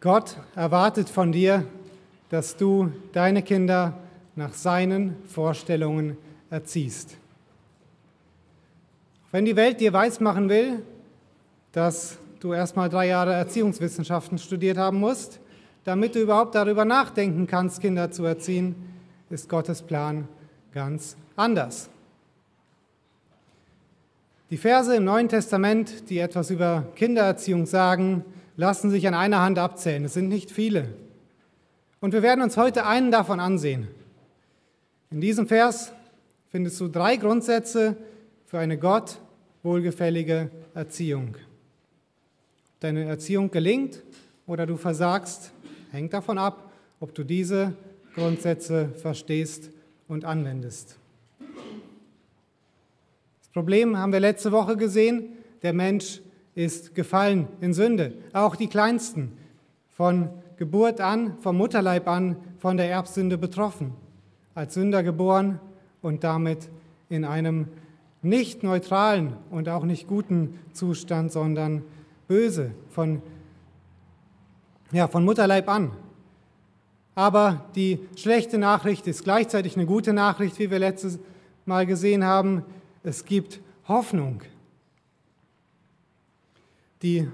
Gott erwartet von dir, dass du deine Kinder nach seinen Vorstellungen erziehst. Wenn die Welt dir weismachen will, dass du erstmal drei Jahre Erziehungswissenschaften studiert haben musst, damit du überhaupt darüber nachdenken kannst, Kinder zu erziehen, ist Gottes Plan ganz anders. Die Verse im Neuen Testament, die etwas über Kindererziehung sagen, lassen sich an einer Hand abzählen. Es sind nicht viele. Und wir werden uns heute einen davon ansehen. In diesem Vers findest du drei Grundsätze für eine Gott wohlgefällige Erziehung. Ob deine Erziehung gelingt oder du versagst, hängt davon ab, ob du diese Grundsätze verstehst und anwendest. Das Problem haben wir letzte Woche gesehen, der Mensch ist gefallen in Sünde. Auch die Kleinsten, von Geburt an, vom Mutterleib an, von der Erbsünde betroffen, als Sünder geboren und damit in einem nicht neutralen und auch nicht guten Zustand, sondern böse von, ja, von Mutterleib an. Aber die schlechte Nachricht ist gleichzeitig eine gute Nachricht, wie wir letztes Mal gesehen haben. Es gibt Hoffnung. Die,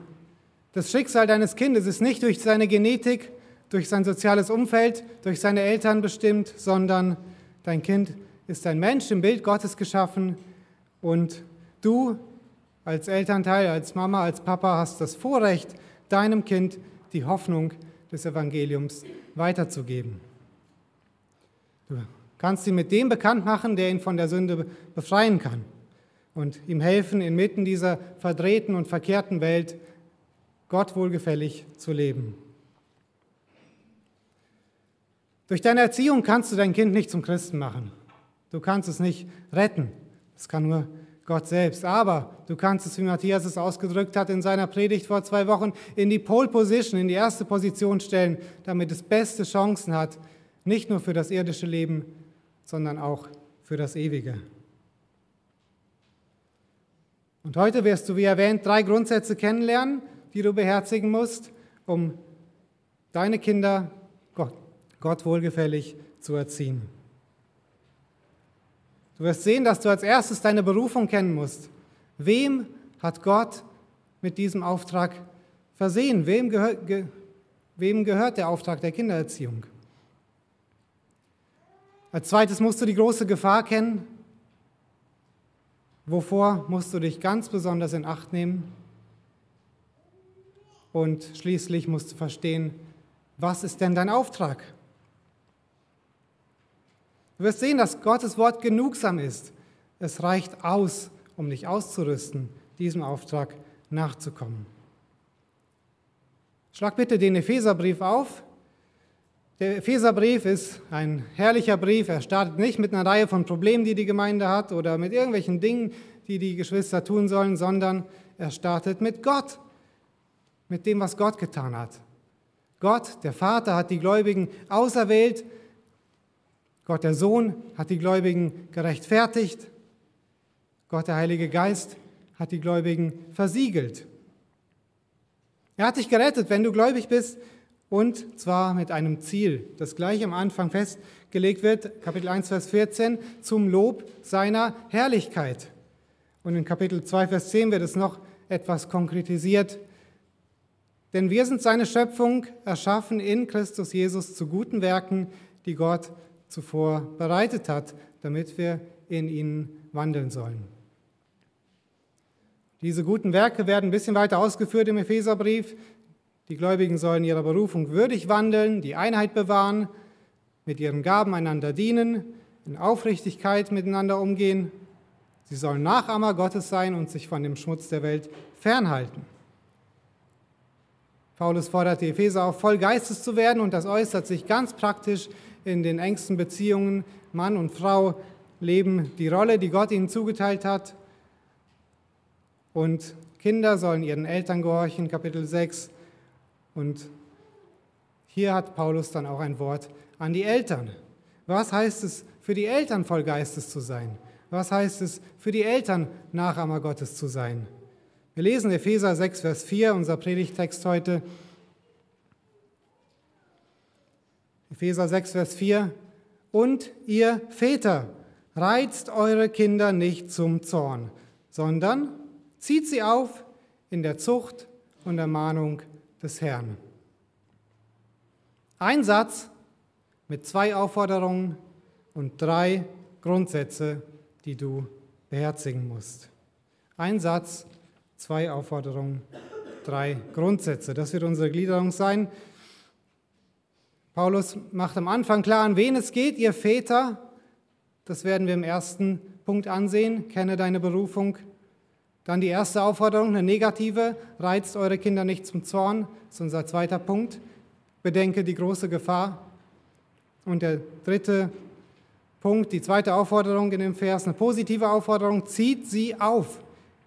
das Schicksal deines Kindes ist nicht durch seine Genetik, durch sein soziales Umfeld, durch seine Eltern bestimmt, sondern dein Kind ist ein Mensch im Bild Gottes geschaffen und du als Elternteil, als Mama, als Papa hast das Vorrecht, deinem Kind die Hoffnung des Evangeliums weiterzugeben. Du kannst ihn mit dem bekannt machen, der ihn von der Sünde befreien kann und ihm helfen, inmitten dieser verdrehten und verkehrten Welt Gott wohlgefällig zu leben. Durch deine Erziehung kannst du dein Kind nicht zum Christen machen. Du kannst es nicht retten. Das kann nur Gott selbst. Aber du kannst es, wie Matthias es ausgedrückt hat in seiner Predigt vor zwei Wochen, in die Pole Position, in die erste Position stellen, damit es beste Chancen hat, nicht nur für das irdische Leben, sondern auch für das ewige. Und heute wirst du, wie erwähnt, drei Grundsätze kennenlernen, die du beherzigen musst, um deine Kinder Gott, Gott wohlgefällig zu erziehen. Du wirst sehen, dass du als erstes deine Berufung kennen musst. Wem hat Gott mit diesem Auftrag versehen? Wem, gehör, ge, wem gehört der Auftrag der Kindererziehung? Als zweites musst du die große Gefahr kennen. Wovor musst du dich ganz besonders in Acht nehmen? Und schließlich musst du verstehen, was ist denn dein Auftrag? Du wirst sehen, dass Gottes Wort genugsam ist. Es reicht aus, um dich auszurüsten, diesem Auftrag nachzukommen. Schlag bitte den Epheserbrief auf. Der Epheserbrief ist ein herrlicher Brief. Er startet nicht mit einer Reihe von Problemen, die die Gemeinde hat oder mit irgendwelchen Dingen, die die Geschwister tun sollen, sondern er startet mit Gott, mit dem, was Gott getan hat. Gott, der Vater, hat die Gläubigen auserwählt. Gott, der Sohn, hat die Gläubigen gerechtfertigt. Gott, der Heilige Geist, hat die Gläubigen versiegelt. Er hat dich gerettet, wenn du gläubig bist, und zwar mit einem Ziel, das gleich am Anfang festgelegt wird, Kapitel 1, Vers 14, zum Lob seiner Herrlichkeit. Und in Kapitel 2, Vers 10 wird es noch etwas konkretisiert. Denn wir sind seine Schöpfung, erschaffen in Christus Jesus zu guten Werken, die Gott zuvor bereitet hat, damit wir in ihnen wandeln sollen. Diese guten Werke werden ein bisschen weiter ausgeführt im Epheserbrief. Die Gläubigen sollen ihrer Berufung würdig wandeln, die Einheit bewahren, mit ihren Gaben einander dienen, in Aufrichtigkeit miteinander umgehen. Sie sollen Nachahmer Gottes sein und sich von dem Schmutz der Welt fernhalten. Paulus fordert die Epheser auf, voll Geistes zu werden und das äußert sich ganz praktisch in den engsten Beziehungen. Mann und Frau leben die Rolle, die Gott ihnen zugeteilt hat. Und Kinder sollen ihren Eltern gehorchen, Kapitel 6. Und hier hat Paulus dann auch ein Wort an die Eltern. Was heißt es, für die Eltern voll Geistes zu sein? Was heißt es, für die Eltern Nachahmer Gottes zu sein? Wir lesen Epheser 6, Vers 4, unser Predigtext heute. Epheser 6, Vers 4. Und ihr Väter, reizt eure Kinder nicht zum Zorn, sondern zieht sie auf in der Zucht und Ermahnung des Herrn. Ein Satz mit zwei Aufforderungen und drei Grundsätze, die du beherzigen musst. Ein Satz, zwei Aufforderungen, drei Grundsätze. Das wird unsere Gliederung sein. Paulus macht am Anfang klar, an wen es geht, ihr Väter. Das werden wir im ersten Punkt ansehen. Kenne deine Berufung. Dann die erste Aufforderung, eine negative, reizt eure Kinder nicht zum Zorn. Das ist unser zweiter Punkt. Bedenke die große Gefahr. Und der dritte Punkt, die zweite Aufforderung in dem Vers, eine positive Aufforderung, zieht sie auf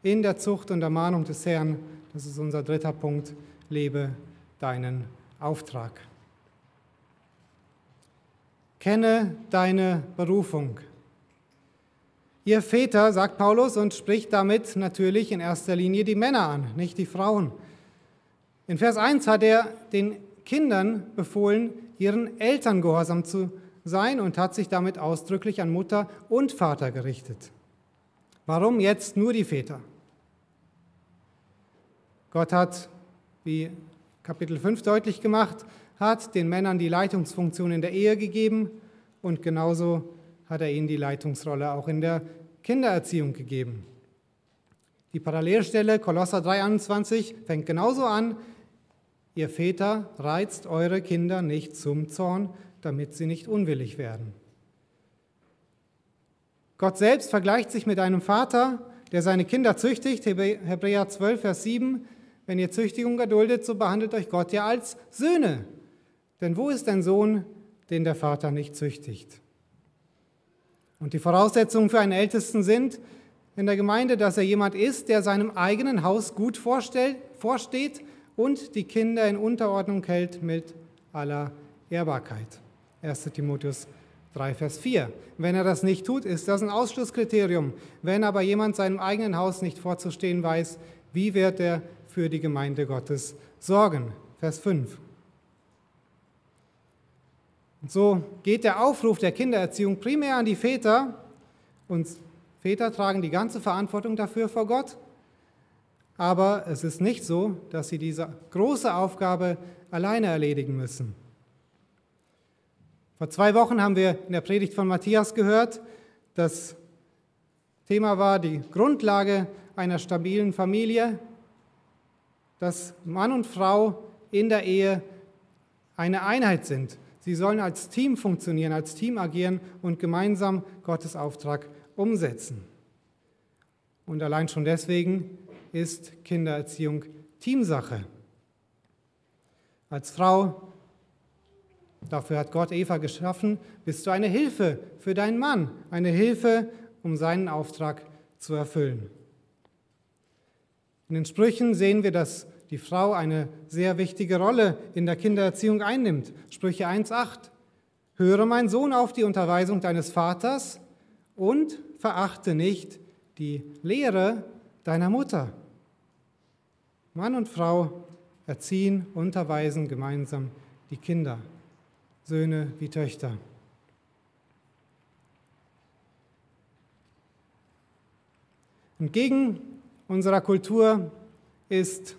in der Zucht und Ermahnung des Herrn. Das ist unser dritter Punkt, lebe deinen Auftrag. Kenne deine Berufung. Ihr Väter, sagt Paulus und spricht damit natürlich in erster Linie die Männer an, nicht die Frauen. In Vers 1 hat er den Kindern befohlen, ihren Eltern gehorsam zu sein und hat sich damit ausdrücklich an Mutter und Vater gerichtet. Warum jetzt nur die Väter? Gott hat, wie Kapitel 5 deutlich gemacht, hat den Männern die Leitungsfunktion in der Ehe gegeben und genauso hat er ihnen die Leitungsrolle auch in der Kindererziehung gegeben. Die Parallelstelle Kolosser 3,21 fängt genauso an. Ihr Väter reizt eure Kinder nicht zum Zorn, damit sie nicht unwillig werden. Gott selbst vergleicht sich mit einem Vater, der seine Kinder züchtigt. Hebräer 12, Vers 7. Wenn ihr Züchtigung erduldet, so behandelt euch Gott ja als Söhne. Denn wo ist ein Sohn, den der Vater nicht züchtigt? Und die Voraussetzungen für einen Ältesten sind in der Gemeinde, dass er jemand ist, der seinem eigenen Haus gut vorsteht und die Kinder in Unterordnung hält mit aller Ehrbarkeit. 1 Timotheus 3, Vers 4. Wenn er das nicht tut, ist das ein Ausschlusskriterium. Wenn aber jemand seinem eigenen Haus nicht vorzustehen weiß, wie wird er für die Gemeinde Gottes sorgen? Vers 5. Und so geht der Aufruf der Kindererziehung primär an die Väter und Väter tragen die ganze Verantwortung dafür vor Gott. Aber es ist nicht so, dass sie diese große Aufgabe alleine erledigen müssen. Vor zwei Wochen haben wir in der Predigt von Matthias gehört, das Thema war die Grundlage einer stabilen Familie, dass Mann und Frau in der Ehe eine Einheit sind Sie sollen als Team funktionieren, als Team agieren und gemeinsam Gottes Auftrag umsetzen. Und allein schon deswegen ist Kindererziehung Teamsache. Als Frau, dafür hat Gott Eva geschaffen, bist du eine Hilfe für deinen Mann, eine Hilfe, um seinen Auftrag zu erfüllen. In den Sprüchen sehen wir, dass die Frau eine sehr wichtige Rolle in der Kindererziehung einnimmt. Sprüche 1.8. Höre mein Sohn auf die Unterweisung deines Vaters und verachte nicht die Lehre deiner Mutter. Mann und Frau erziehen, unterweisen gemeinsam die Kinder, Söhne wie Töchter. Entgegen unserer Kultur ist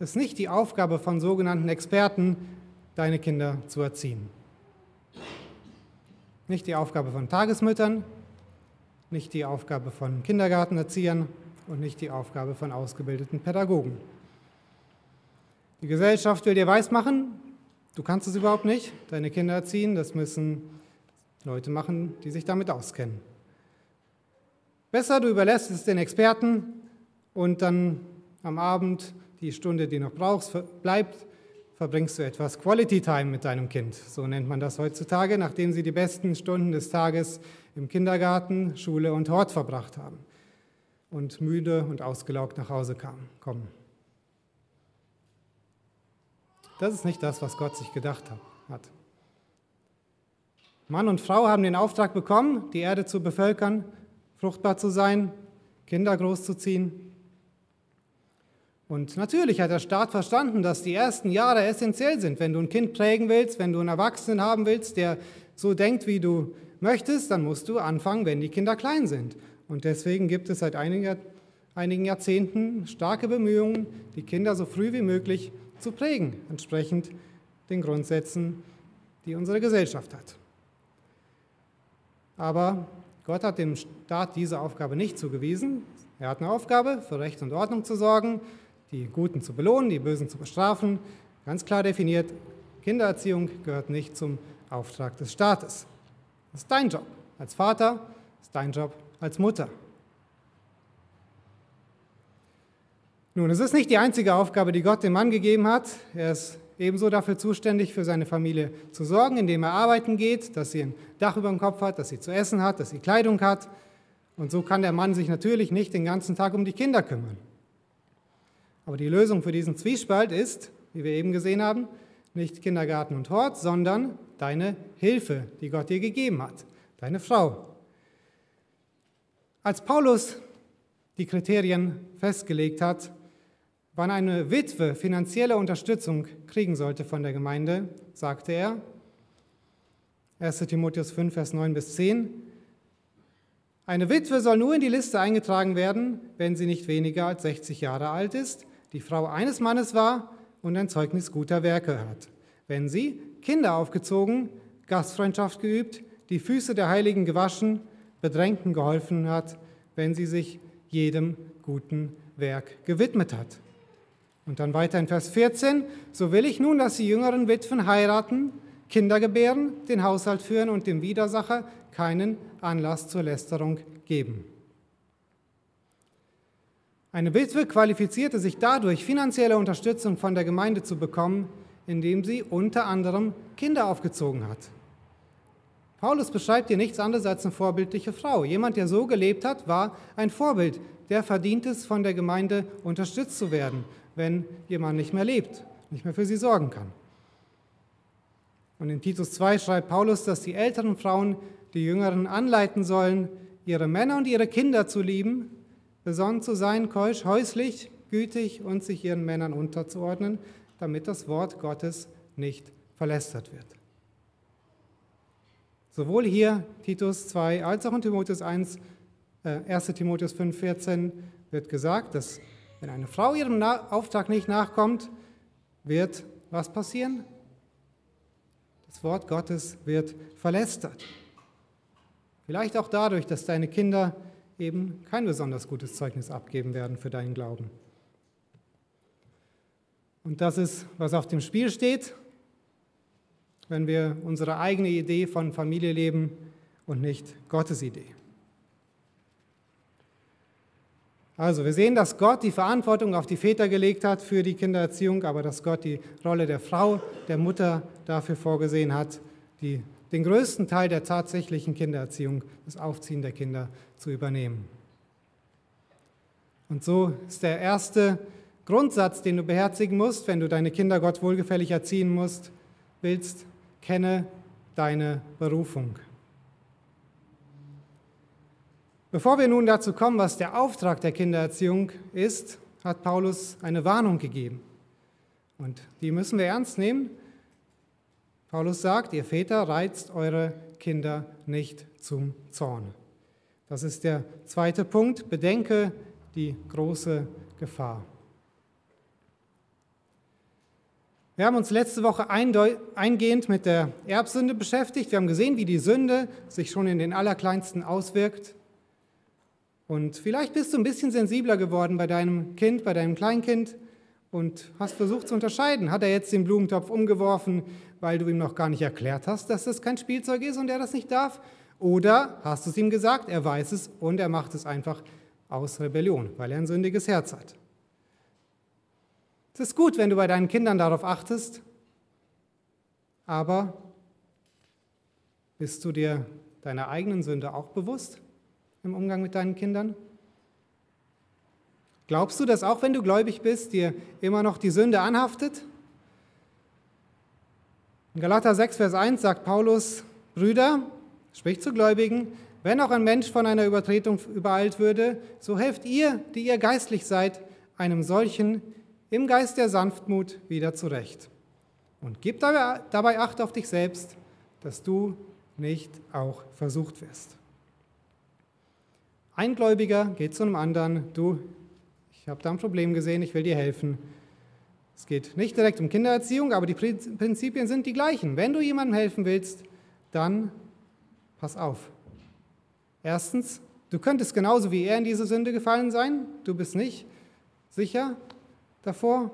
ist nicht die Aufgabe von sogenannten Experten, deine Kinder zu erziehen. Nicht die Aufgabe von Tagesmüttern, nicht die Aufgabe von Kindergartenerziehern und nicht die Aufgabe von ausgebildeten Pädagogen. Die Gesellschaft will dir weismachen, du kannst es überhaupt nicht, deine Kinder erziehen, das müssen Leute machen, die sich damit auskennen. Besser, du überlässt es den Experten und dann am Abend die Stunde, die noch brauchst, bleibt, verbringst du etwas Quality Time mit deinem Kind. So nennt man das heutzutage, nachdem sie die besten Stunden des Tages im Kindergarten, Schule und Hort verbracht haben und müde und ausgelaugt nach Hause kamen, kommen. Das ist nicht das, was Gott sich gedacht hat. Mann und Frau haben den Auftrag bekommen, die Erde zu bevölkern, fruchtbar zu sein, Kinder großzuziehen Und natürlich hat der Staat verstanden, dass die ersten Jahre essentiell sind. Wenn du ein Kind prägen willst, wenn du einen Erwachsenen haben willst, der so denkt, wie du möchtest, dann musst du anfangen, wenn die Kinder klein sind. Und deswegen gibt es seit einigen Jahrzehnten starke Bemühungen, die Kinder so früh wie möglich zu prägen, entsprechend den Grundsätzen, die unsere Gesellschaft hat. Aber Gott hat dem Staat diese Aufgabe nicht zugewiesen. Er hat eine Aufgabe, für Recht und Ordnung zu sorgen, die Guten zu belohnen, die Bösen zu bestrafen. Ganz klar definiert, Kindererziehung gehört nicht zum Auftrag des Staates. Das ist dein Job als Vater, das ist dein Job als Mutter. Nun, es ist nicht die einzige Aufgabe, die Gott dem Mann gegeben hat. Er ist ebenso dafür zuständig, für seine Familie zu sorgen, indem er arbeiten geht, dass sie ein Dach über dem Kopf hat, dass sie zu essen hat, dass sie Kleidung hat. Und so kann der Mann sich natürlich nicht den ganzen Tag um die Kinder kümmern. Aber die Lösung für diesen Zwiespalt ist, wie wir eben gesehen haben, nicht Kindergarten und Hort, sondern deine Hilfe, die Gott dir gegeben hat, deine Frau. Als Paulus die Kriterien festgelegt hat, wann eine Witwe finanzielle Unterstützung kriegen sollte von der Gemeinde, sagte er, 1 Timotheus 5, Vers 9 bis 10, eine Witwe soll nur in die Liste eingetragen werden, wenn sie nicht weniger als 60 Jahre alt ist, die Frau eines Mannes war und ein Zeugnis guter Werke hat. Wenn sie Kinder aufgezogen, Gastfreundschaft geübt, die Füße der Heiligen gewaschen, Bedrängten geholfen hat, wenn sie sich jedem guten Werk gewidmet hat. Und dann weiter in Vers 14, so will ich nun, dass die jüngeren Witwen heiraten, Kinder gebären, den Haushalt führen und dem Widersacher keinen Anlass zur Lästerung geben. Eine Witwe qualifizierte sich dadurch, finanzielle Unterstützung von der Gemeinde zu bekommen, indem sie unter anderem Kinder aufgezogen hat. Paulus beschreibt hier nichts anderes als eine vorbildliche Frau. Jemand, der so gelebt hat, war ein Vorbild. Der verdient es, von der Gemeinde unterstützt zu werden, wenn jemand nicht mehr lebt, nicht mehr für sie sorgen kann. Und in Titus 2 schreibt Paulus, dass die älteren Frauen die Jüngeren anleiten sollen, ihre Männer und ihre Kinder zu lieben, besonnen zu sein, keusch, häuslich, gütig und sich ihren Männern unterzuordnen, damit das Wort Gottes nicht verlästert wird. Sowohl hier Titus 2 als auch in Timotheus 1, äh, 1. Timotheus 5, 14 wird gesagt, dass wenn eine Frau ihrem Auftrag nicht nachkommt, wird was passieren? Das Wort Gottes wird verlästert. Vielleicht auch dadurch, dass deine Kinder eben kein besonders gutes Zeugnis abgeben werden für deinen Glauben. Und das ist, was auf dem Spiel steht, wenn wir unsere eigene Idee von Familie leben und nicht Gottes Idee. Also wir sehen, dass Gott die Verantwortung auf die Väter gelegt hat für die Kindererziehung, aber dass Gott die Rolle der Frau, der Mutter dafür vorgesehen hat, die, den größten Teil der tatsächlichen Kindererziehung, das Aufziehen der Kinder zu übernehmen. Und so ist der erste Grundsatz, den du beherzigen musst, wenn du deine Kinder Gott wohlgefällig erziehen musst, willst, kenne deine Berufung. Bevor wir nun dazu kommen, was der Auftrag der Kindererziehung ist, hat Paulus eine Warnung gegeben. Und die müssen wir ernst nehmen. Paulus sagt, ihr Väter reizt eure Kinder nicht zum Zorn. Das ist der zweite Punkt. Bedenke die große Gefahr. Wir haben uns letzte Woche eingehend mit der Erbsünde beschäftigt. Wir haben gesehen, wie die Sünde sich schon in den Allerkleinsten auswirkt. Und vielleicht bist du ein bisschen sensibler geworden bei deinem Kind, bei deinem Kleinkind und hast versucht zu unterscheiden. Hat er jetzt den Blumentopf umgeworfen, weil du ihm noch gar nicht erklärt hast, dass das kein Spielzeug ist und er das nicht darf? Oder hast du es ihm gesagt, er weiß es und er macht es einfach aus Rebellion, weil er ein sündiges Herz hat? Es ist gut, wenn du bei deinen Kindern darauf achtest, aber bist du dir deiner eigenen Sünde auch bewusst im Umgang mit deinen Kindern? Glaubst du, dass auch wenn du gläubig bist, dir immer noch die Sünde anhaftet? In Galater 6, Vers 1 sagt Paulus, Brüder, spricht zu Gläubigen, wenn auch ein Mensch von einer Übertretung übereilt würde, so helft ihr, die ihr geistlich seid, einem solchen im Geist der Sanftmut wieder zurecht. Und gib dabei Acht auf dich selbst, dass du nicht auch versucht wirst. Ein Gläubiger geht zu einem anderen, du, ich habe da ein Problem gesehen, ich will dir helfen. Es geht nicht direkt um Kindererziehung, aber die Prinzipien sind die gleichen. Wenn du jemandem helfen willst, dann pass auf. Erstens, du könntest genauso wie er in diese Sünde gefallen sein, du bist nicht sicher davor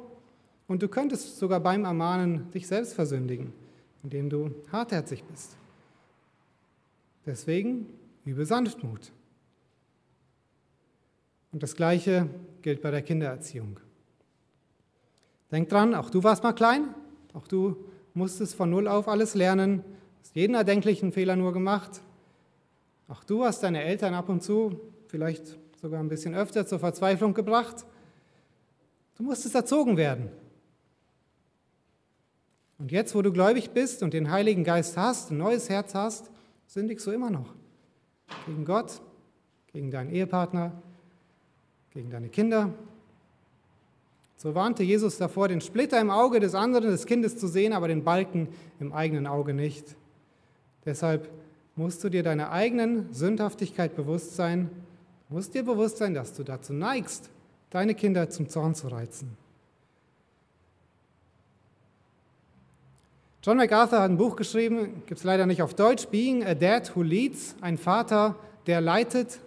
und du könntest sogar beim Ermahnen dich selbst versündigen, indem du hartherzig bist. Deswegen übe Sanftmut. Und das Gleiche gilt bei der Kindererziehung. Denk dran, auch du warst mal klein, auch du musstest von Null auf alles lernen, hast jeden erdenklichen Fehler nur gemacht. Auch du hast deine Eltern ab und zu, vielleicht sogar ein bisschen öfter, zur Verzweiflung gebracht. Du musstest erzogen werden. Und jetzt, wo du gläubig bist und den Heiligen Geist hast, ein neues Herz hast, sündigst du immer noch. Gegen Gott, gegen deinen Ehepartner, gegen deine Kinder. So warnte Jesus davor, den Splitter im Auge des anderen, des Kindes zu sehen, aber den Balken im eigenen Auge nicht. Deshalb musst du dir deiner eigenen Sündhaftigkeit bewusst sein, musst dir bewusst sein, dass du dazu neigst, deine Kinder zum Zorn zu reizen. John MacArthur hat ein Buch geschrieben, gibt es leider nicht auf Deutsch, Being a Dad Who Leads, ein Vater, der leitet.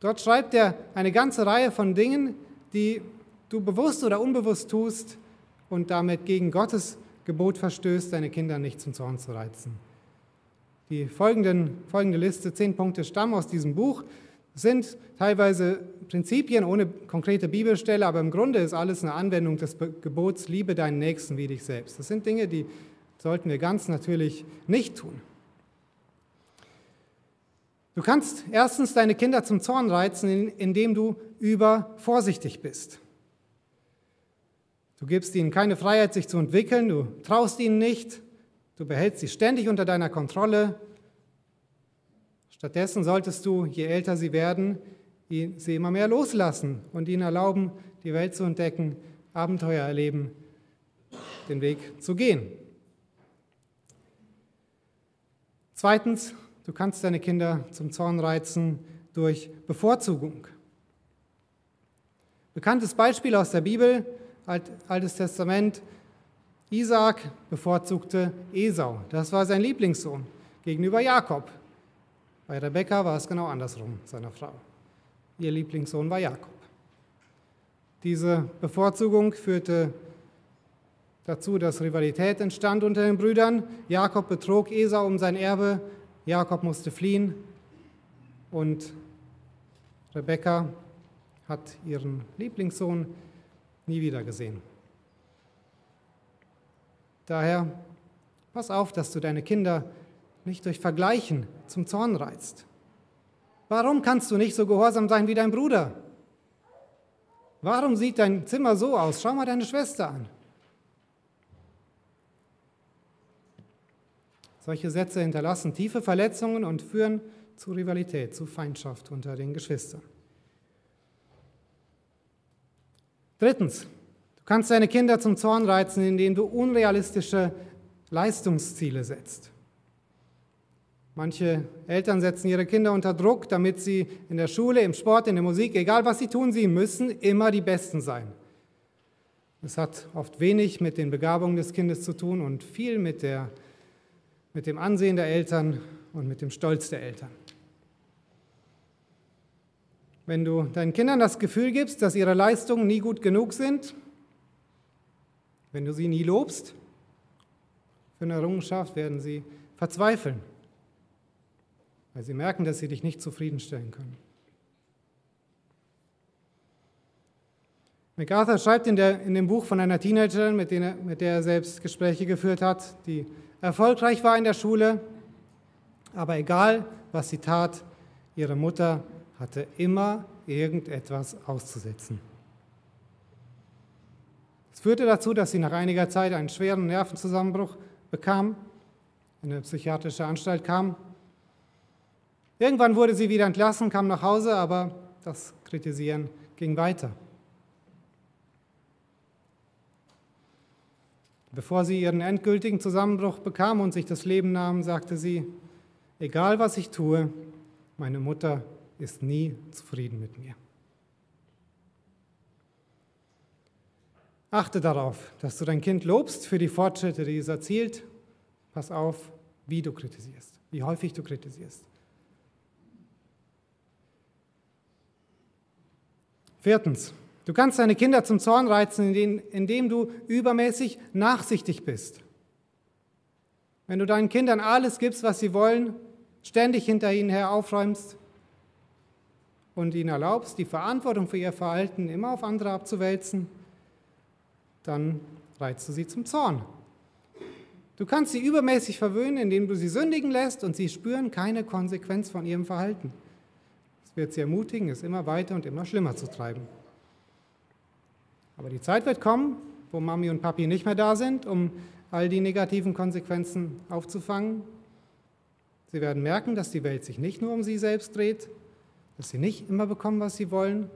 Dort schreibt er eine ganze Reihe von Dingen, die du bewusst oder unbewusst tust und damit gegen Gottes Gebot verstößt, deine Kinder nicht zum Zorn zu reizen. Die folgenden, folgende Liste, zehn Punkte, stammen aus diesem Buch, sind teilweise Prinzipien ohne konkrete Bibelstelle, aber im Grunde ist alles eine Anwendung des Gebots, liebe deinen Nächsten wie dich selbst. Das sind Dinge, die sollten wir ganz natürlich nicht tun. Du kannst erstens deine Kinder zum Zorn reizen, indem du übervorsichtig bist. Du gibst ihnen keine Freiheit, sich zu entwickeln, du traust ihnen nicht, du behältst sie ständig unter deiner Kontrolle. Stattdessen solltest du, je älter sie werden, sie immer mehr loslassen und ihnen erlauben, die Welt zu entdecken, Abenteuer erleben, den Weg zu gehen. Zweitens, du kannst deine Kinder zum Zorn reizen durch Bevorzugung. Bekanntes Beispiel aus der Bibel, Altes Testament, Isaac bevorzugte Esau. Das war sein Lieblingssohn gegenüber Jakob. Bei Rebekka war es genau andersrum, seiner Frau. Ihr Lieblingssohn war Jakob. Diese Bevorzugung führte dazu, dass Rivalität entstand unter den Brüdern. Jakob betrog Esau um sein Erbe, Jakob musste fliehen und Rebekka hat ihren Lieblingssohn nie wieder gesehen. Daher pass auf, dass du deine Kinder nicht durch Vergleichen zum Zorn reizt. Warum kannst du nicht so gehorsam sein wie dein Bruder? Warum sieht dein Zimmer so aus? Schau mal deine Schwester an. Solche Sätze hinterlassen tiefe Verletzungen und führen zu Rivalität, zu Feindschaft unter den Geschwistern. Drittens, kannst deine Kinder zum Zorn reizen, indem du unrealistische Leistungsziele setzt. Manche Eltern setzen ihre Kinder unter Druck, damit sie in der Schule, im Sport, in der Musik, egal was sie tun, sie müssen immer die Besten sein. Das hat oft wenig mit den Begabungen des Kindes zu tun und viel mit der mit dem Ansehen der Eltern und mit dem Stolz der Eltern. Wenn du deinen Kindern das Gefühl gibst, dass ihre Leistungen nie gut genug sind, wenn du sie nie lobst für eine Errungenschaft, werden sie verzweifeln, weil sie merken, dass sie dich nicht zufriedenstellen können. MacArthur schreibt in, der, in dem Buch von einer Teenagerin, mit, er, mit der er selbst Gespräche geführt hat, die erfolgreich war in der Schule, aber egal, was sie tat, ihre Mutter hatte immer irgendetwas auszusetzen. Es führte dazu, dass sie nach einiger Zeit einen schweren Nervenzusammenbruch bekam, in eine psychiatrische Anstalt kam. Irgendwann wurde sie wieder entlassen, kam nach Hause, aber das Kritisieren ging weiter. Bevor sie ihren endgültigen Zusammenbruch bekam und sich das Leben nahm, sagte sie, egal was ich tue, meine Mutter ist nie zufrieden mit mir. Achte darauf, dass du dein Kind lobst für die Fortschritte, die es erzielt. Pass auf, wie du kritisierst, wie häufig du kritisierst. Viertens, du kannst deine Kinder zum Zorn reizen, indem du übermäßig nachsichtig bist. Wenn du deinen Kindern alles gibst, was sie wollen, ständig hinter ihnen her aufräumst und ihnen erlaubst, die Verantwortung für ihr Verhalten immer auf andere abzuwälzen, dann reizt du sie zum Zorn. Du kannst sie übermäßig verwöhnen, indem du sie sündigen lässt und sie spüren keine Konsequenz von ihrem Verhalten. Es wird sie ermutigen, es immer weiter und immer schlimmer zu treiben. Aber die Zeit wird kommen, wo Mami und Papi nicht mehr da sind, um all die negativen Konsequenzen aufzufangen. Sie werden merken, dass die Welt sich nicht nur um sie selbst dreht, dass sie nicht immer bekommen, was sie wollen,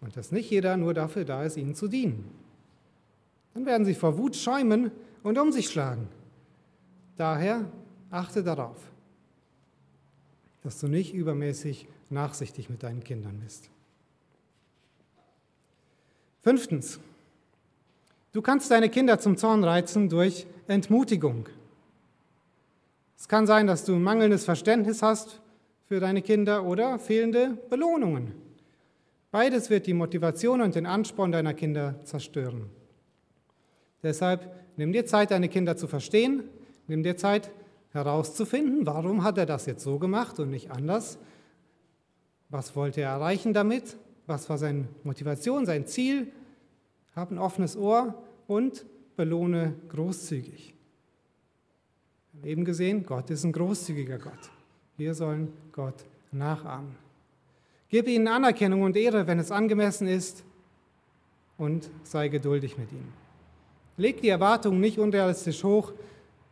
und dass nicht jeder nur dafür da ist, ihnen zu dienen. Dann werden sie vor Wut schäumen und um sich schlagen. Daher achte darauf, dass du nicht übermäßig nachsichtig mit deinen Kindern bist. Fünftens, du kannst deine Kinder zum Zorn reizen durch Entmutigung. Es kann sein, dass du mangelndes Verständnis hast für deine Kinder oder fehlende Belohnungen. Beides wird die Motivation und den Ansporn deiner Kinder zerstören. Deshalb nimm dir Zeit, deine Kinder zu verstehen, nimm dir Zeit herauszufinden, warum hat er das jetzt so gemacht und nicht anders. Was wollte er erreichen damit? Was war seine Motivation, sein Ziel? Hab ein offenes Ohr und belohne großzügig. Wir haben eben gesehen, Gott ist ein großzügiger Gott. Wir sollen Gott nachahmen. Gib ihnen Anerkennung und Ehre, wenn es angemessen ist, und sei geduldig mit ihnen. Leg die Erwartungen nicht unrealistisch hoch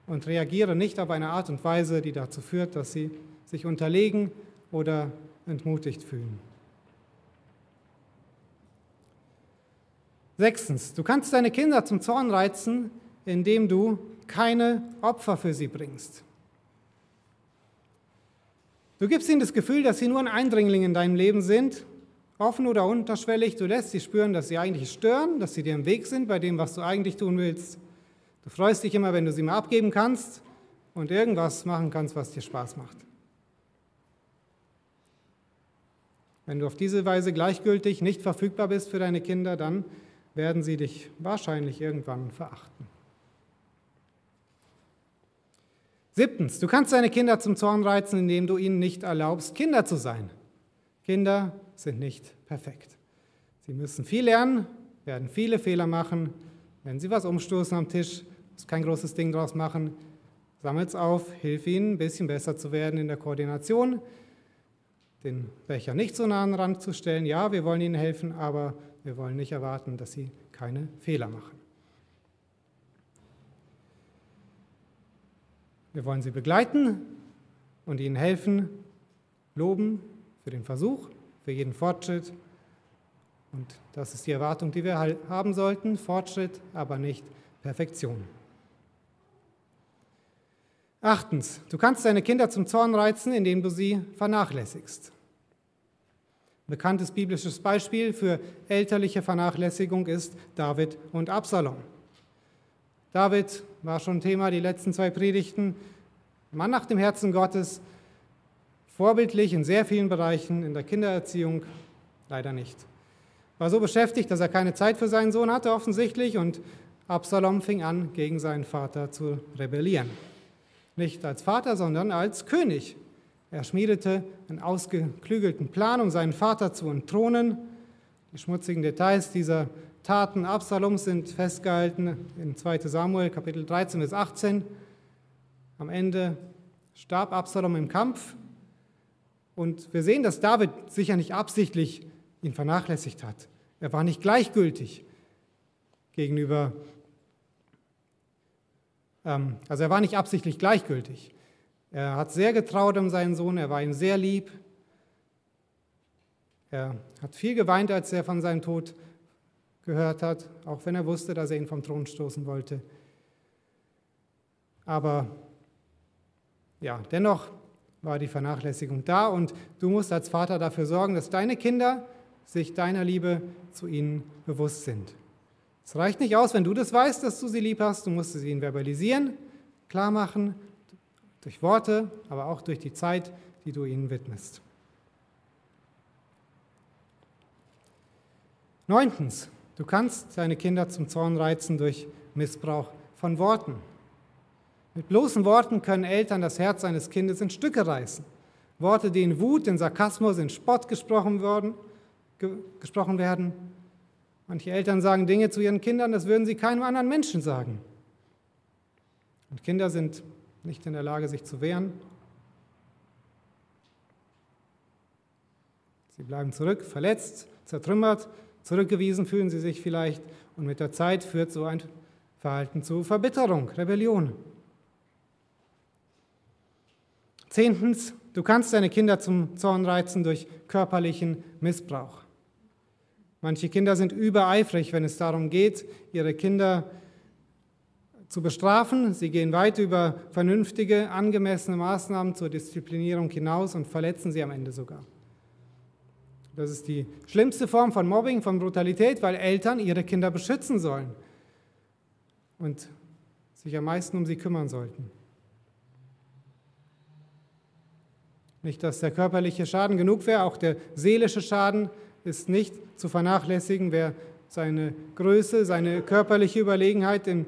und reagiere nicht auf eine Art und Weise, die dazu führt, dass sie sich unterlegen oder entmutigt fühlen. Sechstens, du kannst deine Kinder zum Zorn reizen, indem du keine Opfer für sie bringst. Du gibst ihnen das Gefühl, dass sie nur ein Eindringling in deinem Leben sind, offen oder unterschwellig. Du lässt sie spüren, dass sie eigentlich stören, dass sie dir im Weg sind bei dem, was du eigentlich tun willst. Du freust dich immer, wenn du sie mal abgeben kannst und irgendwas machen kannst, was dir Spaß macht. Wenn du auf diese Weise gleichgültig nicht verfügbar bist für deine Kinder, dann werden sie dich wahrscheinlich irgendwann verachten. Siebtens, du kannst deine Kinder zum Zorn reizen, indem du ihnen nicht erlaubst, Kinder zu sein. Kinder sind nicht perfekt. Sie müssen viel lernen, werden viele Fehler machen. Wenn sie was umstoßen am Tisch, muss kein großes Ding draus machen. Sammelt es auf, hilf ihnen, ein bisschen besser zu werden in der Koordination, den Becher nicht so nah an den Rand zu stellen. Ja, wir wollen ihnen helfen, aber wir wollen nicht erwarten, dass sie keine Fehler machen. Wir wollen sie begleiten und ihnen helfen, loben für den Versuch, für jeden Fortschritt. Und das ist die Erwartung, die wir haben sollten. Fortschritt, aber nicht Perfektion. Achtens, du kannst deine Kinder zum Zorn reizen, indem du sie vernachlässigst. Ein bekanntes biblisches Beispiel für elterliche Vernachlässigung ist David und Absalom. David war schon Thema die letzten zwei Predigten. Mann nach dem Herzen Gottes, vorbildlich in sehr vielen Bereichen, in der Kindererziehung leider nicht. War so beschäftigt, dass er keine Zeit für seinen Sohn hatte offensichtlich und Absalom fing an, gegen seinen Vater zu rebellieren. Nicht als Vater, sondern als König. Er schmiedete einen ausgeklügelten Plan, um seinen Vater zu entthronen. Die schmutzigen Details dieser Taten Absaloms sind festgehalten in 2 Samuel Kapitel 13 bis 18. Am Ende starb Absalom im Kampf und wir sehen, dass David sicher nicht absichtlich ihn vernachlässigt hat. Er war nicht gleichgültig gegenüber, ähm, also er war nicht absichtlich gleichgültig. Er hat sehr getraut um seinen Sohn, er war ihm sehr lieb. Er hat viel geweint, als er von seinem Tod gehört hat, auch wenn er wusste, dass er ihn vom Thron stoßen wollte. Aber ja, dennoch war die Vernachlässigung da und du musst als Vater dafür sorgen, dass deine Kinder sich deiner Liebe zu ihnen bewusst sind. Es reicht nicht aus, wenn du das weißt, dass du sie lieb hast, du musst es ihnen verbalisieren, klar machen, durch Worte, aber auch durch die Zeit, die du ihnen widmest. Neuntens, du kannst deine Kinder zum Zorn reizen durch Missbrauch von Worten. Mit bloßen Worten können Eltern das Herz eines Kindes in Stücke reißen. Worte, die in Wut, in Sarkasmus, in Spott gesprochen, worden, ge gesprochen werden. Manche Eltern sagen Dinge zu ihren Kindern, das würden sie keinem anderen Menschen sagen. Und Kinder sind nicht in der Lage, sich zu wehren. Sie bleiben zurück, verletzt, zertrümmert, zurückgewiesen fühlen sie sich vielleicht. Und mit der Zeit führt so ein Verhalten zu Verbitterung, Rebellion. Zehntens, du kannst deine Kinder zum Zorn reizen durch körperlichen Missbrauch. Manche Kinder sind übereifrig, wenn es darum geht, ihre Kinder zu bestrafen. Sie gehen weit über vernünftige, angemessene Maßnahmen zur Disziplinierung hinaus und verletzen sie am Ende sogar. Das ist die schlimmste Form von Mobbing, von Brutalität, weil Eltern ihre Kinder beschützen sollen und sich am meisten um sie kümmern sollten. Nicht, dass der körperliche Schaden genug wäre, auch der seelische Schaden ist nicht zu vernachlässigen. Wer seine Größe, seine körperliche Überlegenheit in,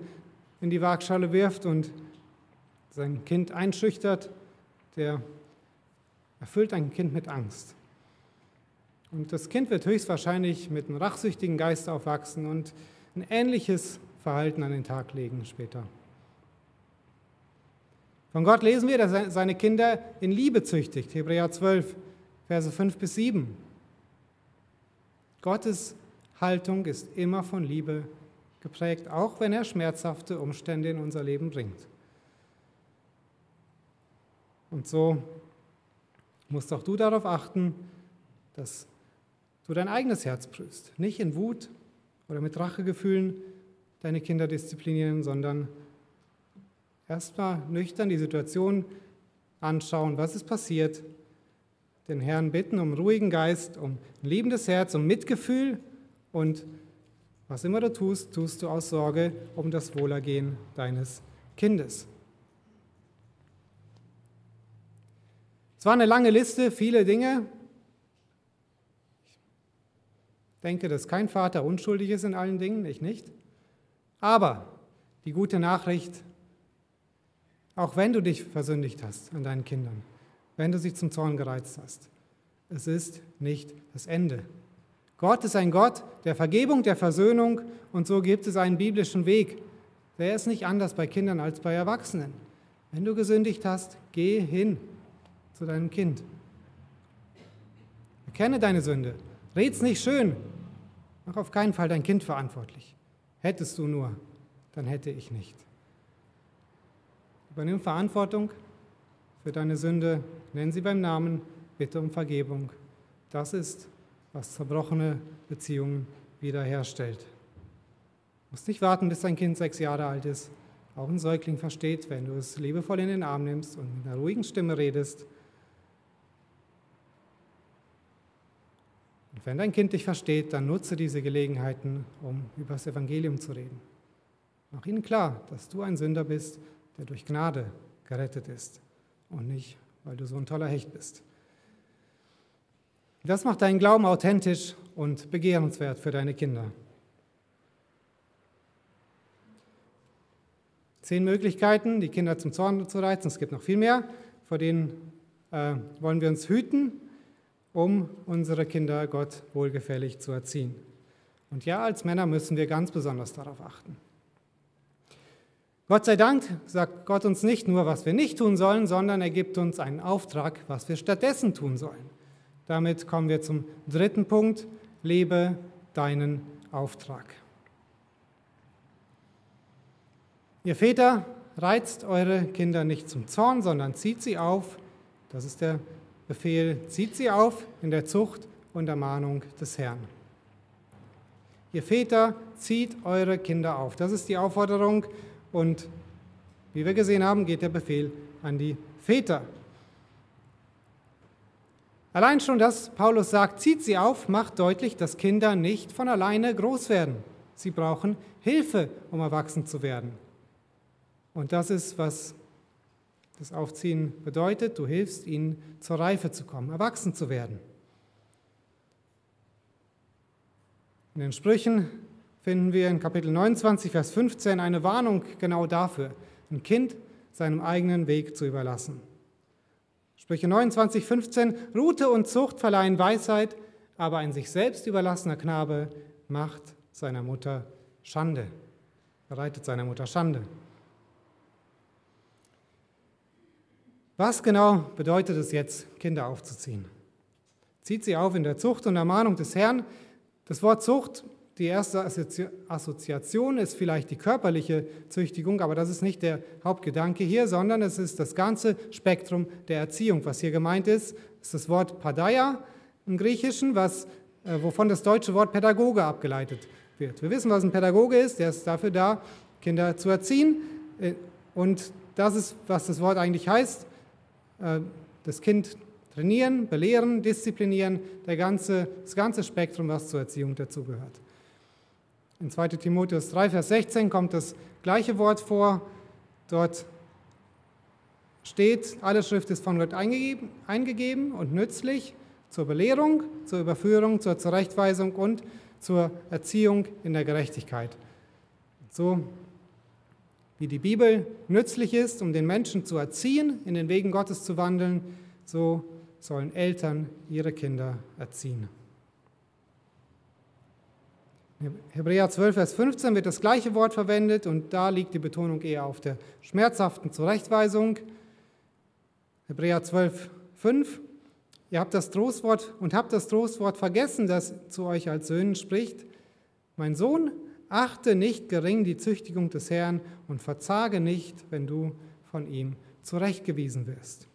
in die Waagschale wirft und sein Kind einschüchtert, der erfüllt ein Kind mit Angst. Und das Kind wird höchstwahrscheinlich mit einem rachsüchtigen Geist aufwachsen und ein ähnliches Verhalten an den Tag legen später. Von Gott lesen wir, dass er seine Kinder in Liebe züchtigt. Hebräer 12, Verse 5 bis 7. Gottes Haltung ist immer von Liebe geprägt, auch wenn er schmerzhafte Umstände in unser Leben bringt. Und so musst auch du darauf achten, dass du dein eigenes Herz prüfst. Nicht in Wut oder mit Rachegefühlen deine Kinder disziplinieren, sondern erstmal nüchtern die Situation anschauen, was ist passiert, den Herrn bitten um ruhigen Geist, um ein liebendes Herz, um Mitgefühl und was immer du tust, tust du aus Sorge um das Wohlergehen deines Kindes. Es war eine lange Liste, viele Dinge. Ich denke, dass kein Vater unschuldig ist in allen Dingen, ich nicht. Aber die gute Nachricht auch wenn du dich versündigt hast an deinen Kindern, wenn du sie zum Zorn gereizt hast. Es ist nicht das Ende. Gott ist ein Gott der Vergebung, der Versöhnung und so gibt es einen biblischen Weg. Der ist nicht anders bei Kindern als bei Erwachsenen. Wenn du gesündigt hast, geh hin zu deinem Kind. Erkenne deine Sünde. Red's nicht schön. Mach auf keinen Fall dein Kind verantwortlich. Hättest du nur, dann hätte ich nicht. Übernimm Verantwortung für deine Sünde, nenn sie beim Namen, bitte um Vergebung. Das ist, was zerbrochene Beziehungen wiederherstellt. Du musst nicht warten, bis dein Kind sechs Jahre alt ist. Auch ein Säugling versteht, wenn du es liebevoll in den Arm nimmst und mit einer ruhigen Stimme redest. Und wenn dein Kind dich versteht, dann nutze diese Gelegenheiten, um über das Evangelium zu reden. Mach ihnen klar, dass du ein Sünder bist der durch Gnade gerettet ist und nicht, weil du so ein toller Hecht bist. Das macht deinen Glauben authentisch und begehrenswert für deine Kinder. Zehn Möglichkeiten, die Kinder zum Zorn zu reizen. Es gibt noch viel mehr, vor denen äh, wollen wir uns hüten, um unsere Kinder Gott wohlgefällig zu erziehen. Und ja, als Männer müssen wir ganz besonders darauf achten. Gott sei Dank sagt Gott uns nicht nur, was wir nicht tun sollen, sondern er gibt uns einen Auftrag, was wir stattdessen tun sollen. Damit kommen wir zum dritten Punkt, lebe deinen Auftrag. Ihr Väter, reizt eure Kinder nicht zum Zorn, sondern zieht sie auf, das ist der Befehl, zieht sie auf in der Zucht und Ermahnung des Herrn. Ihr Väter, zieht eure Kinder auf. Das ist die Aufforderung und wie wir gesehen haben, geht der Befehl an die Väter. Allein schon, dass Paulus sagt, zieht sie auf, macht deutlich, dass Kinder nicht von alleine groß werden. Sie brauchen Hilfe, um erwachsen zu werden. Und das ist, was das Aufziehen bedeutet. Du hilfst ihnen, zur Reife zu kommen, erwachsen zu werden. In den Sprüchen finden wir in Kapitel 29, Vers 15 eine Warnung genau dafür, ein Kind seinem eigenen Weg zu überlassen. Sprüche 29, 15, Rute und Zucht verleihen Weisheit, aber ein sich selbst überlassener Knabe macht seiner Mutter Schande, bereitet seiner Mutter Schande. Was genau bedeutet es jetzt, Kinder aufzuziehen? Zieht sie auf in der Zucht und Ermahnung des Herrn. Das Wort Zucht die erste Assoziation ist vielleicht die körperliche Züchtigung, aber das ist nicht der Hauptgedanke hier, sondern es ist das ganze Spektrum der Erziehung. Was hier gemeint ist, ist das Wort Padaia im Griechischen, was, äh, wovon das deutsche Wort Pädagoge abgeleitet wird. Wir wissen, was ein Pädagoge ist, der ist dafür da, Kinder zu erziehen. Äh, und das ist, was das Wort eigentlich heißt. Äh, das Kind trainieren, belehren, disziplinieren, der ganze, das ganze Spektrum, was zur Erziehung dazugehört. In 2 Timotheus 3, Vers 16 kommt das gleiche Wort vor. Dort steht, alle Schrift ist von Gott eingegeben, eingegeben und nützlich zur Belehrung, zur Überführung, zur Zurechtweisung und zur Erziehung in der Gerechtigkeit. So wie die Bibel nützlich ist, um den Menschen zu erziehen, in den Wegen Gottes zu wandeln, so sollen Eltern ihre Kinder erziehen. Hebräer 12, Vers 15 wird das gleiche Wort verwendet und da liegt die Betonung eher auf der schmerzhaften Zurechtweisung. Hebräer 12, 5. Ihr habt das Trostwort und habt das Trostwort vergessen, das zu euch als Söhnen spricht. Mein Sohn, achte nicht gering die Züchtigung des Herrn und verzage nicht, wenn du von ihm zurechtgewiesen wirst.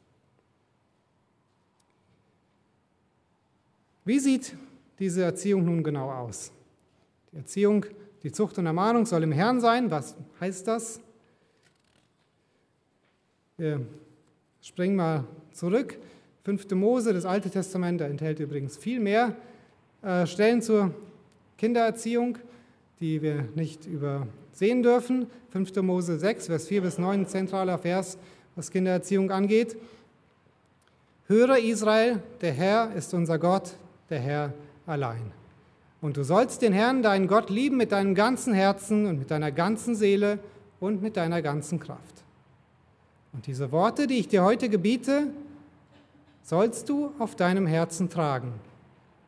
Wie sieht diese Erziehung nun genau aus? Die Erziehung, die Zucht und Ermahnung soll im Herrn sein. Was heißt das? Wir springen mal zurück. 5. Mose, das Alte Testament, enthält übrigens viel mehr äh, Stellen zur Kindererziehung, die wir nicht übersehen dürfen. 5. Mose 6, Vers 4 bis 9, zentraler Vers, was Kindererziehung angeht. Höre Israel, der Herr ist unser Gott, der Herr allein. Und du sollst den Herrn, deinen Gott, lieben mit deinem ganzen Herzen und mit deiner ganzen Seele und mit deiner ganzen Kraft. Und diese Worte, die ich dir heute gebiete, sollst du auf deinem Herzen tragen.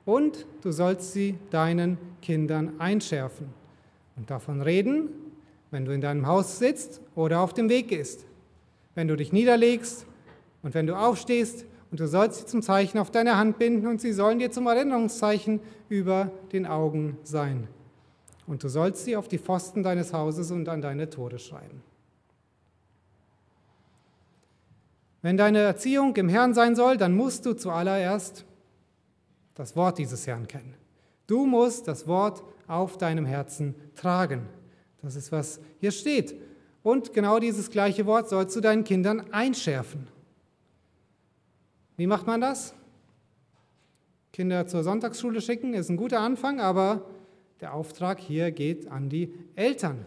Und du sollst sie deinen Kindern einschärfen und davon reden, wenn du in deinem Haus sitzt oder auf dem Weg gehst, wenn du dich niederlegst und wenn du aufstehst und du sollst sie zum Zeichen auf deine Hand binden und sie sollen dir zum Erinnerungszeichen über den Augen sein. Und du sollst sie auf die Pfosten deines Hauses und an deine Tore schreiben. Wenn deine Erziehung im Herrn sein soll, dann musst du zuallererst das Wort dieses Herrn kennen. Du musst das Wort auf deinem Herzen tragen. Das ist, was hier steht. Und genau dieses gleiche Wort sollst du deinen Kindern einschärfen. Wie macht man das? Kinder zur Sonntagsschule schicken ist ein guter Anfang, aber der Auftrag hier geht an die Eltern.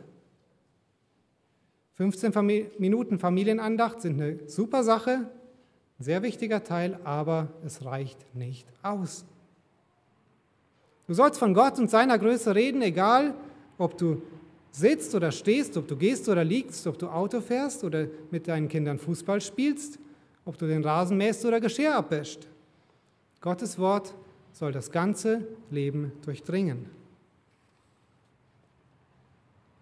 15 Minuten Familienandacht sind eine super Sache, ein sehr wichtiger Teil, aber es reicht nicht aus. Du sollst von Gott und seiner Größe reden, egal ob du sitzt oder stehst, ob du gehst oder liegst, ob du Auto fährst oder mit deinen Kindern Fußball spielst ob du den Rasen mähst oder Geschirr abwäscht. Gottes Wort soll das ganze Leben durchdringen.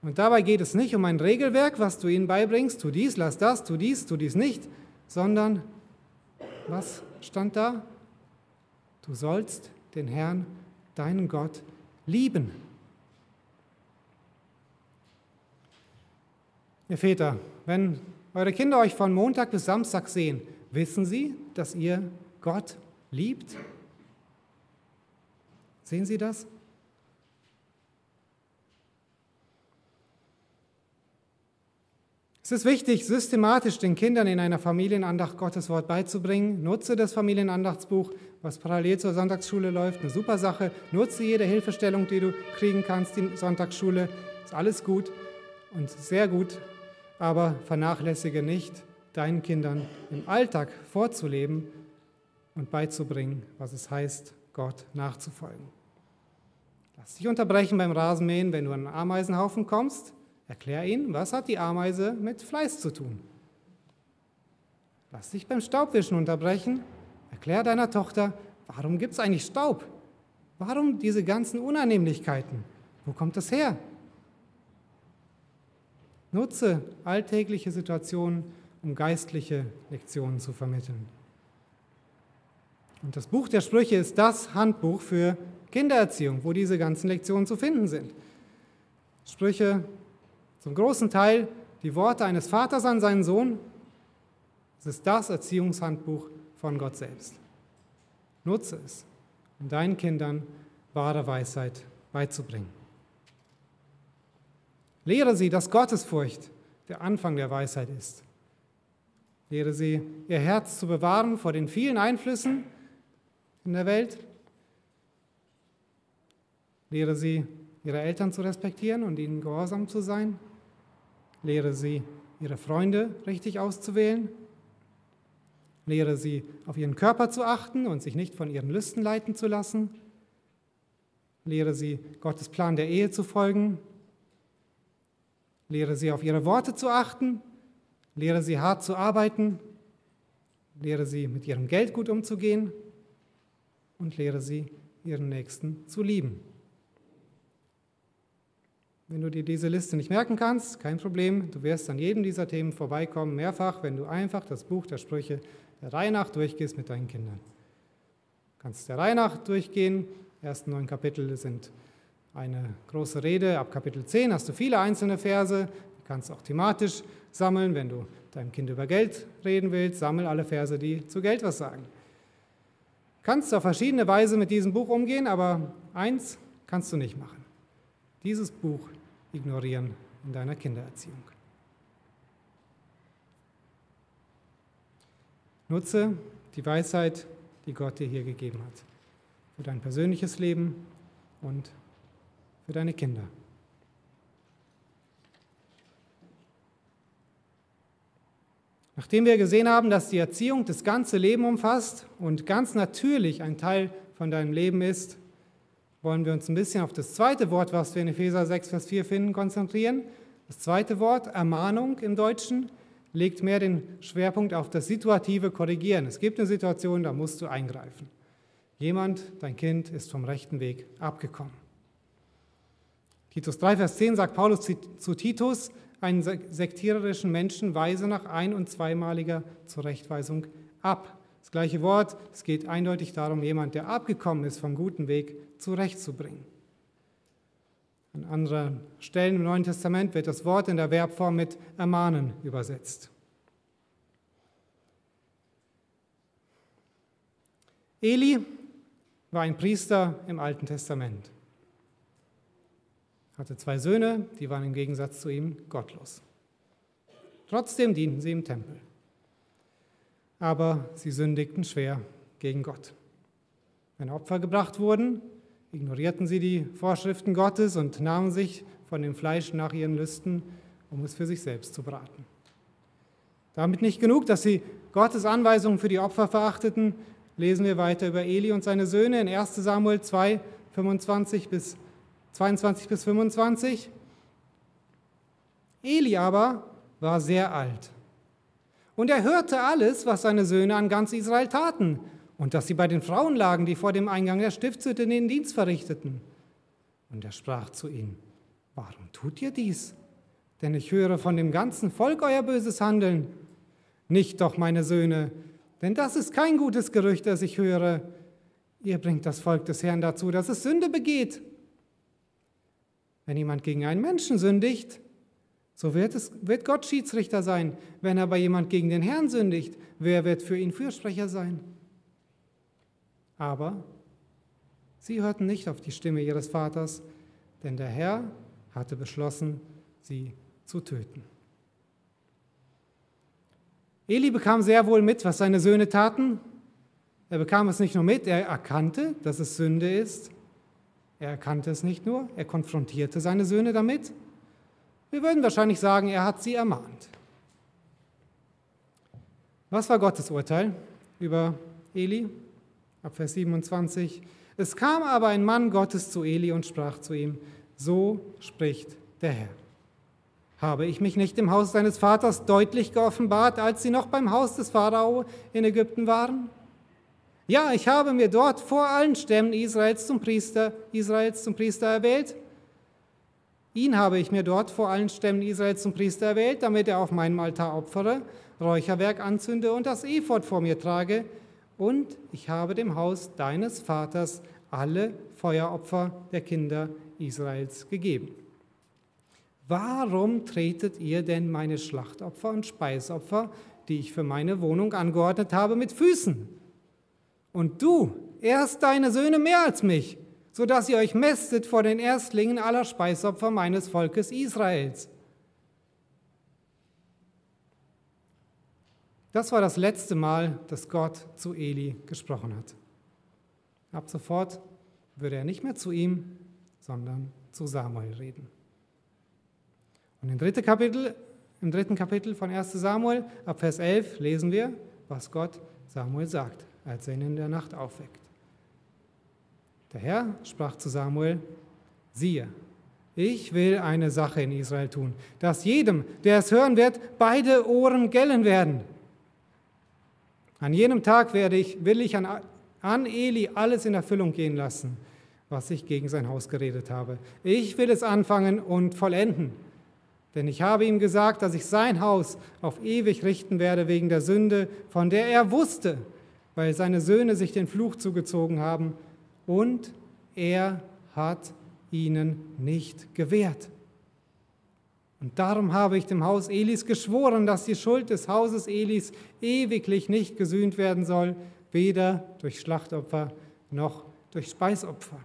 Und dabei geht es nicht um ein Regelwerk, was du ihnen beibringst, tu dies, lass das, tu dies, tu dies nicht, sondern was stand da? Du sollst den Herrn, deinen Gott, lieben. Ihr Väter, wenn eure Kinder euch von Montag bis Samstag sehen, Wissen Sie, dass ihr Gott liebt? Sehen Sie das? Es ist wichtig, systematisch den Kindern in einer Familienandacht Gottes Wort beizubringen. Nutze das Familienandachtsbuch, was parallel zur Sonntagsschule läuft. Eine super Sache. Nutze jede Hilfestellung, die du kriegen kannst, die Sonntagsschule. Ist alles gut und sehr gut, aber vernachlässige nicht, deinen Kindern im Alltag vorzuleben und beizubringen, was es heißt, Gott nachzufolgen. Lass dich unterbrechen beim Rasenmähen, wenn du an einen Ameisenhaufen kommst. Erklär ihnen, was hat die Ameise mit Fleiß zu tun. Lass dich beim Staubwischen unterbrechen. Erklär deiner Tochter, warum gibt es eigentlich Staub? Warum diese ganzen Unannehmlichkeiten? Wo kommt das her? Nutze alltägliche Situationen, um geistliche Lektionen zu vermitteln. Und das Buch der Sprüche ist das Handbuch für Kindererziehung, wo diese ganzen Lektionen zu finden sind. Sprüche zum großen Teil die Worte eines Vaters an seinen Sohn. Es ist das Erziehungshandbuch von Gott selbst. Nutze es, um deinen Kindern wahre Weisheit beizubringen. Lehre sie, dass Gottesfurcht der Anfang der Weisheit ist. Lehre sie, ihr Herz zu bewahren vor den vielen Einflüssen in der Welt. Lehre sie, ihre Eltern zu respektieren und ihnen gehorsam zu sein. Lehre sie, ihre Freunde richtig auszuwählen. Lehre sie, auf ihren Körper zu achten und sich nicht von ihren Lüsten leiten zu lassen. Lehre sie, Gottes Plan der Ehe zu folgen. Lehre sie, auf ihre Worte zu achten. Lehre sie, hart zu arbeiten. Lehre sie, mit ihrem Geld gut umzugehen. Und lehre sie, ihren Nächsten zu lieben. Wenn du dir diese Liste nicht merken kannst, kein Problem, du wirst an jedem dieser Themen vorbeikommen, mehrfach, wenn du einfach das Buch der Sprüche der Reihe nach durchgehst mit deinen Kindern. Du kannst der Reihe nach durchgehen. Die ersten neun Kapitel sind eine große Rede. Ab Kapitel 10 hast du viele einzelne Verse. Die kannst du auch thematisch sammeln. Wenn du deinem Kind über Geld reden willst, sammel alle Verse, die zu Geld was sagen. Du kannst auf verschiedene Weise mit diesem Buch umgehen, aber eins kannst du nicht machen. Dieses Buch ignorieren in deiner Kindererziehung. Nutze die Weisheit, die Gott dir hier gegeben hat, für dein persönliches Leben und für deine Kinder. Nachdem wir gesehen haben, dass die Erziehung das ganze Leben umfasst und ganz natürlich ein Teil von deinem Leben ist, wollen wir uns ein bisschen auf das zweite Wort, was wir in Epheser 6, Vers 4 finden, konzentrieren. Das zweite Wort, Ermahnung im Deutschen, legt mehr den Schwerpunkt auf das situative Korrigieren. Es gibt eine Situation, da musst du eingreifen. Jemand, dein Kind, ist vom rechten Weg abgekommen. Titus 3, Vers 10 sagt Paulus zu Titus, einen sektiererischen Menschen weise nach ein- und zweimaliger Zurechtweisung ab. Das gleiche Wort, es geht eindeutig darum, jemand, der abgekommen ist vom guten Weg, zurechtzubringen. An anderen Stellen im Neuen Testament wird das Wort in der Verbform mit ermahnen übersetzt. Eli war ein Priester im Alten Testament. Hatte zwei Söhne, die waren im Gegensatz zu ihm gottlos. Trotzdem dienten sie im Tempel aber sie sündigten schwer gegen Gott. Wenn Opfer gebracht wurden, ignorierten sie die Vorschriften Gottes und nahmen sich von dem Fleisch nach ihren Lüsten, um es für sich selbst zu braten. Damit nicht genug, dass sie Gottes Anweisungen für die Opfer verachteten, lesen wir weiter über Eli und seine Söhne in 1 Samuel 2, 25 bis 22 bis 25. Eli aber war sehr alt und er hörte alles, was seine Söhne an ganz Israel taten und dass sie bei den Frauen lagen, die vor dem Eingang der Stiftshütte den Dienst verrichteten. Und er sprach zu ihnen, warum tut ihr dies? Denn ich höre von dem ganzen Volk euer böses Handeln. Nicht doch, meine Söhne, denn das ist kein gutes Gerücht, das ich höre. Ihr bringt das Volk des Herrn dazu, dass es Sünde begeht. Wenn jemand gegen einen Menschen sündigt, so wird, es, wird Gott Schiedsrichter sein. Wenn aber jemand gegen den Herrn sündigt, wer wird für ihn Fürsprecher sein? Aber sie hörten nicht auf die Stimme ihres Vaters, denn der Herr hatte beschlossen, sie zu töten. Eli bekam sehr wohl mit, was seine Söhne taten. Er bekam es nicht nur mit, er erkannte, dass es Sünde ist. Er erkannte es nicht nur, er konfrontierte seine Söhne damit. Wir würden wahrscheinlich sagen, er hat sie ermahnt. Was war Gottes Urteil über Eli? Ab Vers 27. Es kam aber ein Mann Gottes zu Eli und sprach zu ihm, so spricht der Herr. Habe ich mich nicht im Haus deines Vaters deutlich geoffenbart, als sie noch beim Haus des Pharao in Ägypten waren? Ja, ich habe mir dort vor allen Stämmen Israels zum Priester, Israels zum Priester erwählt. Ihn habe ich mir dort vor allen Stämmen Israels zum Priester erwählt, damit er auf meinem Altar opfere, Räucherwerk anzünde und das Ephod vor mir trage. Und ich habe dem Haus deines Vaters alle Feueropfer der Kinder Israels gegeben. Warum tretet ihr denn meine Schlachtopfer und Speisopfer, die ich für meine Wohnung angeordnet habe, mit Füßen? Und du erst deine Söhne mehr als mich, so dass ihr euch mästet vor den Erstlingen aller Speisopfer meines Volkes Israels. Das war das letzte Mal, dass Gott zu Eli gesprochen hat. Ab sofort würde er nicht mehr zu ihm, sondern zu Samuel reden. Und im dritten Kapitel, im dritten Kapitel von 1 Samuel, ab Vers 11, lesen wir, was Gott Samuel sagt, als er ihn in der Nacht aufweckt. Der Herr sprach zu Samuel, siehe, ich will eine Sache in Israel tun, dass jedem, der es hören wird, beide Ohren gellen werden. An jenem Tag werde ich, will ich an, an Eli alles in Erfüllung gehen lassen, was ich gegen sein Haus geredet habe. Ich will es anfangen und vollenden. Denn ich habe ihm gesagt, dass ich sein Haus auf ewig richten werde wegen der Sünde, von der er wusste, weil seine Söhne sich den Fluch zugezogen haben, und er hat ihnen nicht gewährt. Und darum habe ich dem Haus Elis geschworen, dass die Schuld des Hauses Elis ewiglich nicht gesühnt werden soll, weder durch Schlachtopfer noch durch Speisopfer.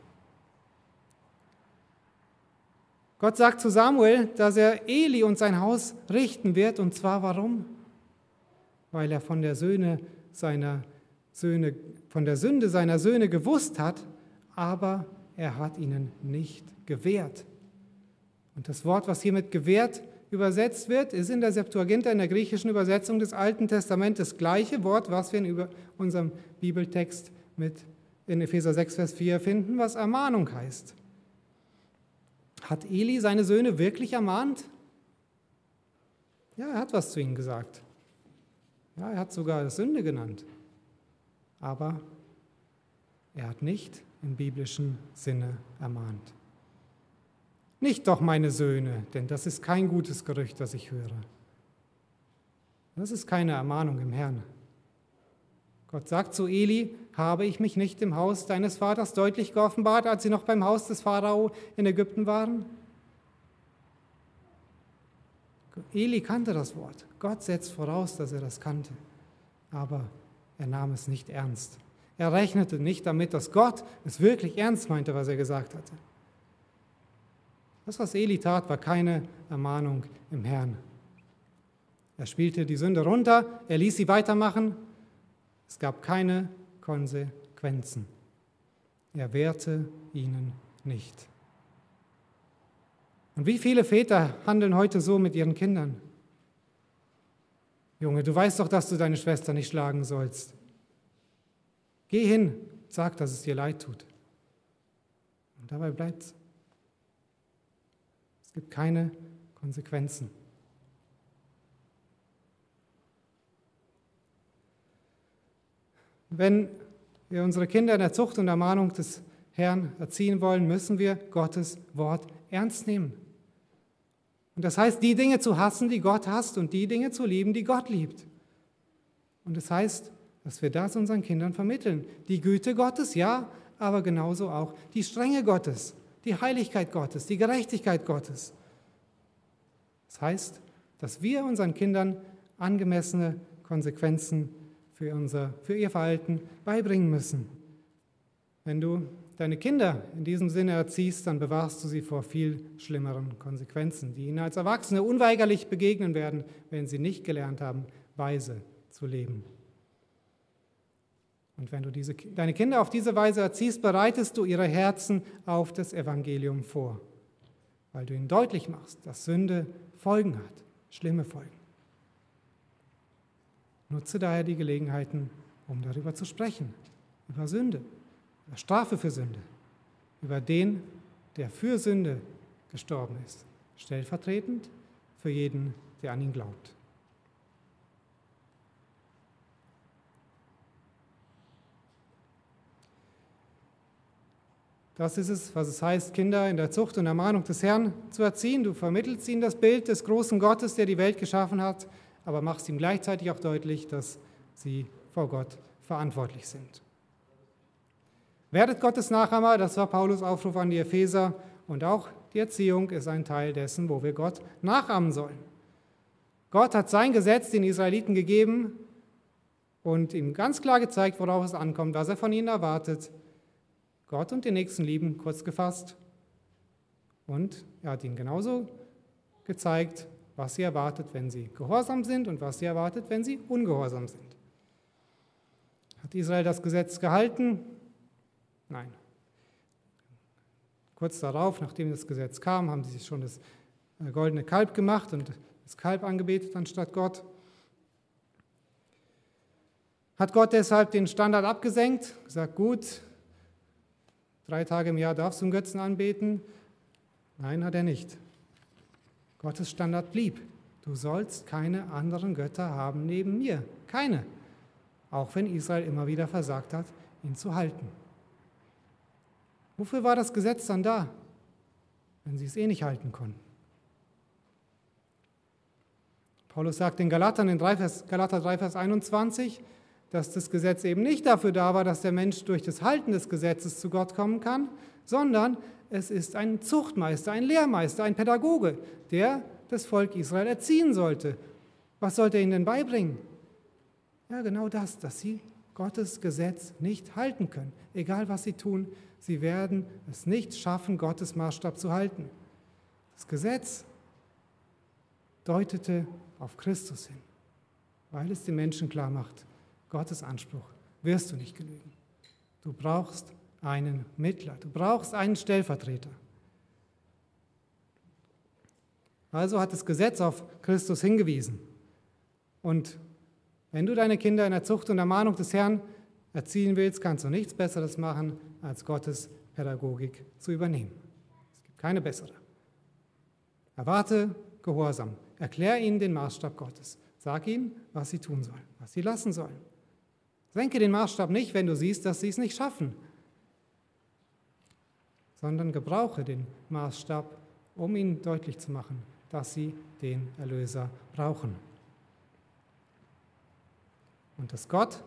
Gott sagt zu Samuel, dass er Eli und sein Haus richten wird. Und zwar warum? Weil er von der, Söhne seiner Söhne, von der Sünde seiner Söhne gewusst hat, aber er hat ihnen nicht gewährt. Und das Wort, was hier mit gewährt übersetzt wird, ist in der Septuaginta, in der griechischen Übersetzung des Alten Testaments, das gleiche Wort, was wir in unserem Bibeltext mit in Epheser 6, Vers 4 finden, was Ermahnung heißt. Hat Eli seine Söhne wirklich ermahnt? Ja, er hat was zu ihnen gesagt. Ja, er hat sogar Sünde genannt. Aber er hat nicht im biblischen Sinne ermahnt. Nicht doch meine Söhne, denn das ist kein gutes Gerücht, das ich höre. Das ist keine Ermahnung im Herrn. Gott sagt zu Eli, habe ich mich nicht im Haus deines Vaters deutlich geoffenbart, als sie noch beim Haus des Pharao in Ägypten waren? Eli kannte das Wort. Gott setzt voraus, dass er das kannte. Aber er nahm es nicht ernst. Er rechnete nicht damit, dass Gott es wirklich ernst meinte, was er gesagt hatte. Das, was Eli tat, war keine Ermahnung im Herrn. Er spielte die Sünde runter, er ließ sie weitermachen es gab keine Konsequenzen. Er wehrte ihnen nicht. Und wie viele Väter handeln heute so mit ihren Kindern? Junge, du weißt doch, dass du deine Schwester nicht schlagen sollst. Geh hin, sag, dass es dir leid tut. Und dabei bleibt es. Es gibt keine Konsequenzen. Wenn wir unsere Kinder in der Zucht und Ermahnung des Herrn erziehen wollen, müssen wir Gottes Wort ernst nehmen. Und das heißt, die Dinge zu hassen, die Gott hasst, und die Dinge zu lieben, die Gott liebt. Und das heißt, dass wir das unseren Kindern vermitteln. Die Güte Gottes, ja, aber genauso auch die Strenge Gottes, die Heiligkeit Gottes, die Gerechtigkeit Gottes. Das heißt, dass wir unseren Kindern angemessene Konsequenzen für, unser, für ihr Verhalten beibringen müssen. Wenn du deine Kinder in diesem Sinne erziehst, dann bewahrst du sie vor viel schlimmeren Konsequenzen, die ihnen als Erwachsene unweigerlich begegnen werden, wenn sie nicht gelernt haben, weise zu leben. Und wenn du diese, deine Kinder auf diese Weise erziehst, bereitest du ihre Herzen auf das Evangelium vor, weil du ihnen deutlich machst, dass Sünde Folgen hat, schlimme Folgen. Nutze daher die Gelegenheiten, um darüber zu sprechen, über Sünde, über Strafe für Sünde, über den, der für Sünde gestorben ist, stellvertretend für jeden, der an ihn glaubt. Das ist es, was es heißt, Kinder in der Zucht und Ermahnung des Herrn zu erziehen. Du vermittelst ihnen das Bild des großen Gottes, der die Welt geschaffen hat, aber machst ihm gleichzeitig auch deutlich, dass sie vor Gott verantwortlich sind. Werdet Gottes Nachahmer, das war Paulus Aufruf an die Epheser und auch die Erziehung ist ein Teil dessen, wo wir Gott nachahmen sollen. Gott hat sein Gesetz den Israeliten gegeben und ihm ganz klar gezeigt, worauf es ankommt, was er von ihnen erwartet. Gott und den Nächsten lieben, kurz gefasst. Und er hat ihnen genauso gezeigt, was sie erwartet, wenn sie gehorsam sind und was sie erwartet, wenn sie ungehorsam sind. Hat Israel das Gesetz gehalten? Nein. Kurz darauf, nachdem das Gesetz kam, haben sie sich schon das äh, goldene Kalb gemacht und das Kalb angebetet anstatt Gott. Hat Gott deshalb den Standard abgesenkt, gesagt, gut, Drei Tage im Jahr darfst du einen Götzen anbeten? Nein, hat er nicht. Gottes Standard blieb. Du sollst keine anderen Götter haben neben mir. Keine. Auch wenn Israel immer wieder versagt hat, ihn zu halten. Wofür war das Gesetz dann da, wenn sie es eh nicht halten konnten? Paulus sagt in Galatern in 3 Vers, Galater 3, Vers 21, dass das Gesetz eben nicht dafür da war, dass der Mensch durch das Halten des Gesetzes zu Gott kommen kann, sondern es ist ein Zuchtmeister, ein Lehrmeister, ein Pädagoge, der das Volk Israel erziehen sollte. Was sollte er ihnen denn beibringen? Ja, genau das, dass sie Gottes Gesetz nicht halten können. Egal was sie tun, sie werden es nicht schaffen, Gottes Maßstab zu halten. Das Gesetz deutete auf Christus hin, weil es den Menschen klar macht, Gottes Anspruch wirst du nicht genügen. Du brauchst einen Mittler, du brauchst einen Stellvertreter. Also hat das Gesetz auf Christus hingewiesen. Und wenn du deine Kinder in der Zucht und Ermahnung des Herrn erziehen willst, kannst du nichts Besseres machen, als Gottes Pädagogik zu übernehmen. Es gibt keine bessere. Erwarte Gehorsam. Erklär ihnen den Maßstab Gottes. Sag ihnen, was sie tun sollen, was sie lassen sollen. Senke den Maßstab nicht, wenn du siehst, dass sie es nicht schaffen, sondern gebrauche den Maßstab, um ihnen deutlich zu machen, dass sie den Erlöser brauchen. Und dass Gott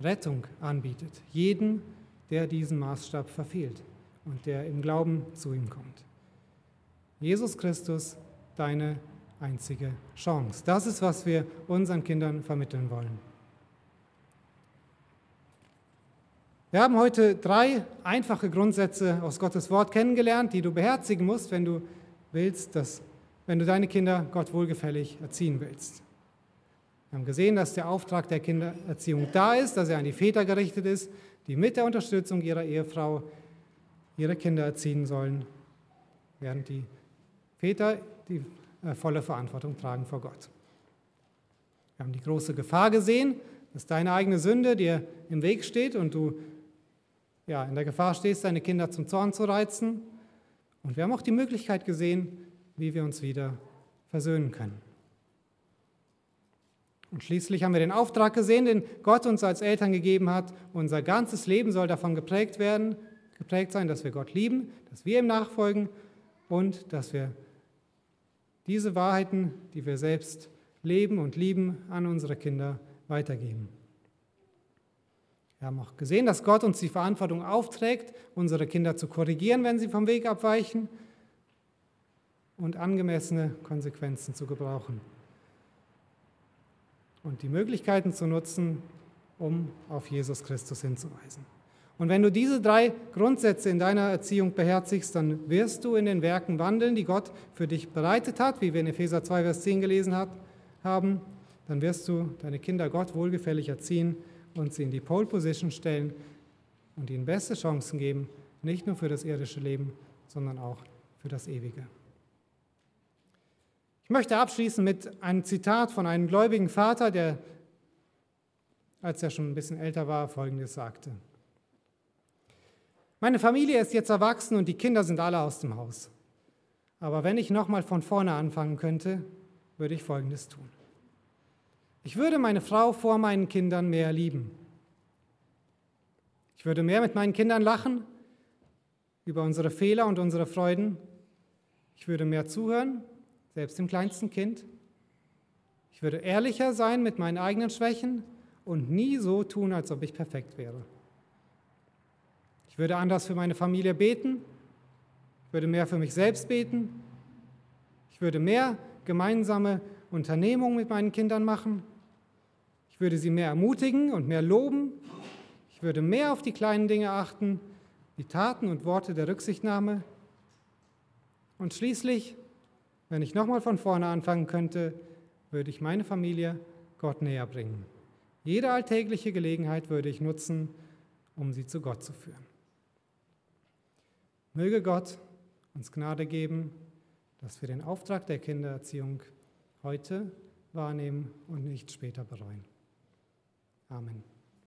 Rettung anbietet, jeden, der diesen Maßstab verfehlt und der im Glauben zu ihm kommt. Jesus Christus, deine einzige Chance. Das ist, was wir unseren Kindern vermitteln wollen. Wir haben heute drei einfache Grundsätze aus Gottes Wort kennengelernt, die du beherzigen musst, wenn du willst, dass, wenn du deine Kinder Gott wohlgefällig erziehen willst. Wir haben gesehen, dass der Auftrag der Kindererziehung da ist, dass er an die Väter gerichtet ist, die mit der Unterstützung ihrer Ehefrau ihre Kinder erziehen sollen, während die Väter die äh, volle Verantwortung tragen vor Gott. Wir haben die große Gefahr gesehen, dass deine eigene Sünde dir im Weg steht und du ja, in der Gefahr stehst, deine Kinder zum Zorn zu reizen. Und wir haben auch die Möglichkeit gesehen, wie wir uns wieder versöhnen können. Und schließlich haben wir den Auftrag gesehen, den Gott uns als Eltern gegeben hat. Unser ganzes Leben soll davon geprägt werden, geprägt sein, dass wir Gott lieben, dass wir ihm nachfolgen und dass wir diese Wahrheiten, die wir selbst leben und lieben, an unsere Kinder weitergeben. Wir haben auch gesehen, dass Gott uns die Verantwortung aufträgt, unsere Kinder zu korrigieren, wenn sie vom Weg abweichen und angemessene Konsequenzen zu gebrauchen. Und die Möglichkeiten zu nutzen, um auf Jesus Christus hinzuweisen. Und wenn du diese drei Grundsätze in deiner Erziehung beherzigst, dann wirst du in den Werken wandeln, die Gott für dich bereitet hat, wie wir in Epheser 2, Vers 10 gelesen haben. dann wirst du deine Kinder Gott wohlgefällig erziehen und sie in die Pole Position stellen und ihnen beste Chancen geben, nicht nur für das irdische Leben, sondern auch für das ewige. Ich möchte abschließen mit einem Zitat von einem gläubigen Vater, der, als er schon ein bisschen älter war, Folgendes sagte. Meine Familie ist jetzt erwachsen und die Kinder sind alle aus dem Haus. Aber wenn ich nochmal von vorne anfangen könnte, würde ich Folgendes tun. Ich würde meine Frau vor meinen Kindern mehr lieben. Ich würde mehr mit meinen Kindern lachen über unsere Fehler und unsere Freuden. Ich würde mehr zuhören, selbst dem kleinsten Kind. Ich würde ehrlicher sein mit meinen eigenen Schwächen und nie so tun, als ob ich perfekt wäre. Ich würde anders für meine Familie beten. Ich würde mehr für mich selbst beten. Ich würde mehr gemeinsame Unternehmungen mit meinen Kindern machen. Würde sie mehr ermutigen und mehr loben. Ich würde mehr auf die kleinen Dinge achten, die Taten und Worte der Rücksichtnahme. Und schließlich, wenn ich nochmal von vorne anfangen könnte, würde ich meine Familie Gott näher bringen. Jede alltägliche Gelegenheit würde ich nutzen, um sie zu Gott zu führen. Möge Gott uns Gnade geben, dass wir den Auftrag der Kindererziehung heute wahrnehmen und nicht später bereuen. Amen.